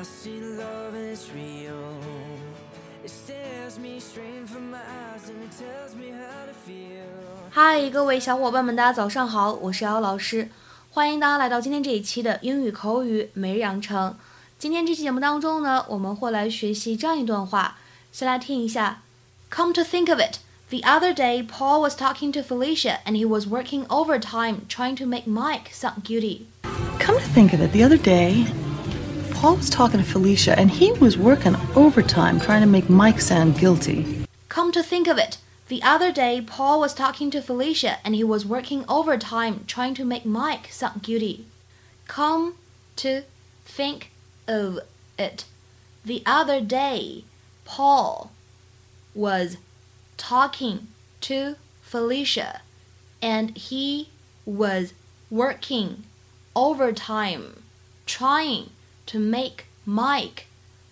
I see love and it's real. It stares me straight from my eyes and it tells me how to feel. 嗨，各位小伙伴们，大家早上好，我是姚老师，欢迎大家来到今天这一期的英语口语每日养成。今天这期节目当中呢，我们会来学习这样一段话，先来听一下。Come to think of it, the other day Paul was talking to Felicia and he was working overtime trying to make Mike sound guilty. Come to think of it, the other day, Paul was talking to Felicia and he was working overtime trying to make Mike sound guilty. Come to think of it, the other day Paul was talking to Felicia and he was working overtime trying to make Mike sound guilty. Come to think of it, the other day Paul was talking to Felicia and he was working overtime trying to make Mike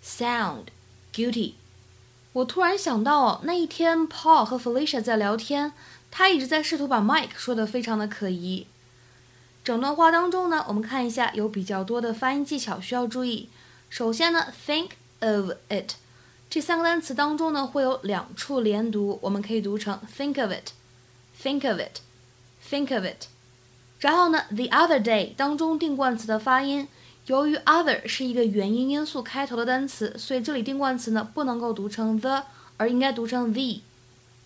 sound guilty. 我突然想到，那一天 Paul 和 Felicia 在聊天，他一直在试图把 Mike 说的非常的可疑。整段话当中呢，我们看一下有比较多的发音技巧需要注意。首先呢，think of it 这三个单词当中呢，会有两处连读，我们可以读成 think of it，think of it，think of it。然后呢，the other day 当中定冠词的发音，由于 other 是一个元音因素开头的单词，所以这里定冠词呢不能够读成 the，而应该读成 the。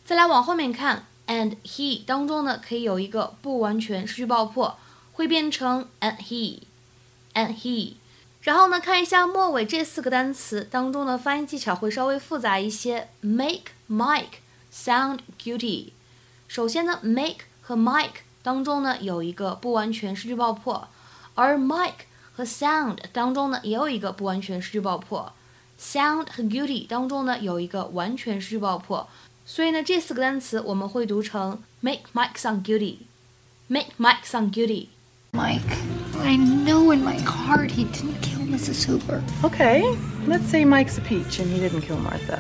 再来往后面看，and he 当中呢可以有一个不完全失去爆破，会变成 and he，and he。然后呢，看一下末尾这四个单词当中的发音技巧会稍微复杂一些。Make Mike sound guilty。首先呢，make 和 Mike 当中呢有一个不完全失去爆破，而 Mike 和 sound 当中呢也有一个不完全失去爆破，sound 和 guilty 当中呢有一个完全失去爆破，所以呢这四个单词我们会读成 make Mike sound guilty，make Mike sound guilty。Mike, I know in my heart he didn't kill Mrs. Huber. Okay, let's say Mike's a peach and he didn't kill Martha.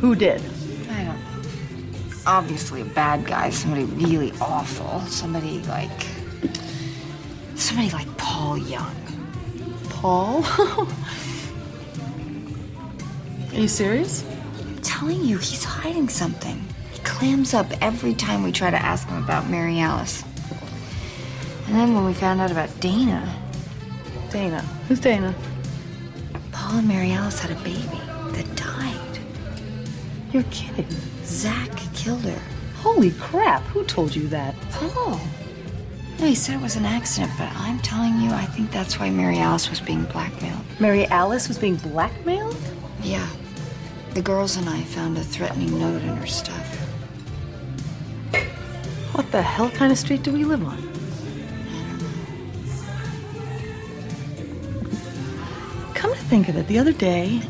Who did? I don't know. Obviously a bad guy, somebody really awful, somebody like somebody like Paul Young. Paul? Are you serious? I'm telling you, he's hiding something. He clams up every time we try to ask him about Mary Alice. And then when we found out about Dana, Dana. Who's Dana? Paul and Mary Alice had a baby that died. You're kidding. Zach killed her. Holy crap, who told you that? Paul. No, he said it was an accident, but I'm telling you, I think that's why Mary Alice was being blackmailed. Mary Alice was being blackmailed? Yeah. The girls and I found a threatening note in her stuff. What the hell kind of street do we live on? Come to think of it, the other day,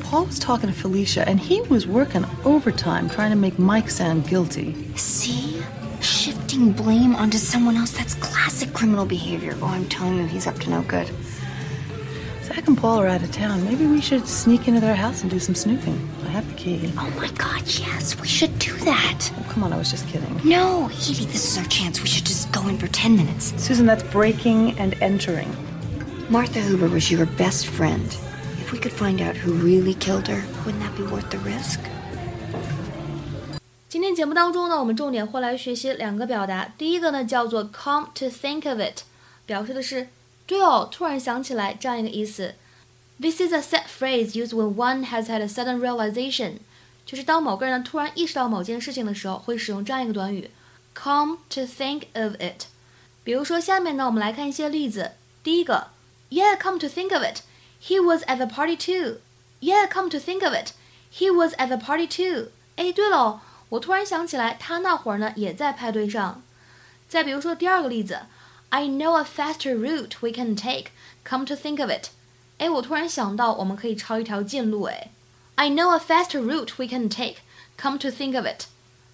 Paul was talking to Felicia and he was working overtime trying to make Mike sound guilty. See? Shifting blame onto someone else, that's classic criminal behavior. Oh, I'm telling you, he's up to no good. Zach and Paul are out of town. Maybe we should sneak into their house and do some snooping. I have the key. Oh my god, yes, we should do that. Oh, come on, I was just kidding. No, Edie, this is our chance. We should just go in for 10 minutes. Susan, that's breaking and entering. Martha Huber was your best friend. If we could find out who really killed her, wouldn't that be worth the risk? 节目当中呢，我们重点会来学习两个表达。第一个呢叫做 "come to think of it"，表示的是对哦，突然想起来这样一个意思。This is a set phrase used when one has had a sudden realization，就是当某个人呢突然意识到某件事情的时候，会使用这样一个短语 "come to think of it"。比如说，下面呢我们来看一些例子。第一个，Yeah, come to think of it, he was at the party too. Yeah, come to think of it, he was at the party too. 哎，对了。我突然想起来，他那会儿呢也在派对上。再比如说第二个例子，I know a faster route we can take. Come to think of it，哎，我突然想到我们可以抄一条近路。哎，I know a faster route we can take. Come to think of it。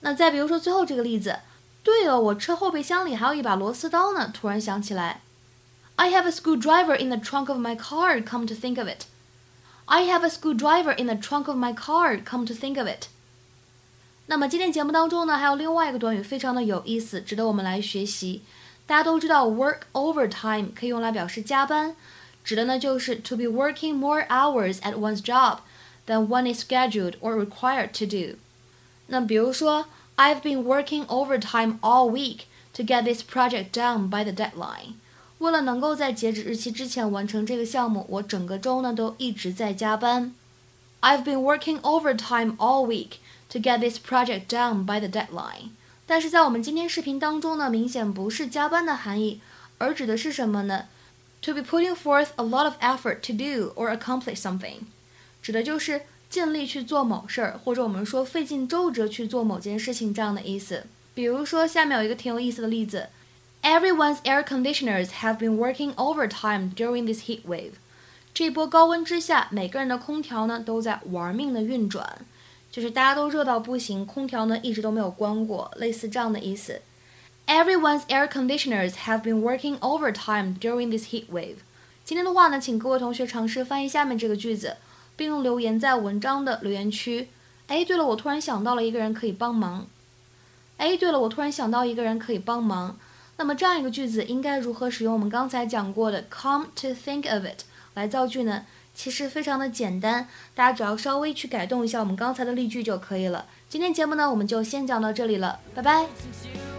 那再比如说最后这个例子，对哦，我车后备箱里还有一把螺丝刀呢。突然想起来，I have a screwdriver in the trunk of my car. Come to think of it。I have a screwdriver in the trunk of my car. Come to think of it。 那么今天节目当中呢，还有另外一个短语非常的有意思，值得我们来学习。大家都知道，work overtime 可以用来表示加班，指的呢就是 to be working more hours at one's job than one is scheduled or required to do。那比如说，I've been working overtime all week to get this project done by the deadline。为了能够在截止日期之前完成这个项目，我整个周呢都一直在加班。I've been working overtime all week to get this project done by the deadline。但是在我们今天视频当中呢，明显不是加班的含义，而指的是什么呢？To be putting forth a lot of effort to do or accomplish something，指的就是尽力去做某事儿，或者我们说费尽周折去做某件事情这样的意思。比如说，下面有一个挺有意思的例子。Everyone's air conditioners have been working overtime during this heat wave. 这波高温之下，每个人的空调呢都在玩命的运转，就是大家都热到不行，空调呢一直都没有关过，类似这样的意思。Everyone's air conditioners have been working overtime during this heat wave. 今天的话呢，请各位同学尝试翻译下面这个句子，并留言在文章的留言区。哎，对了，我突然想到了一个人可以帮忙。哎，对了，我突然想到一个人可以帮忙。那么这样一个句子应该如何使用我们刚才讲过的 come to think of it 来造句呢？其实非常的简单，大家只要稍微去改动一下我们刚才的例句就可以了。今天节目呢，我们就先讲到这里了，拜拜。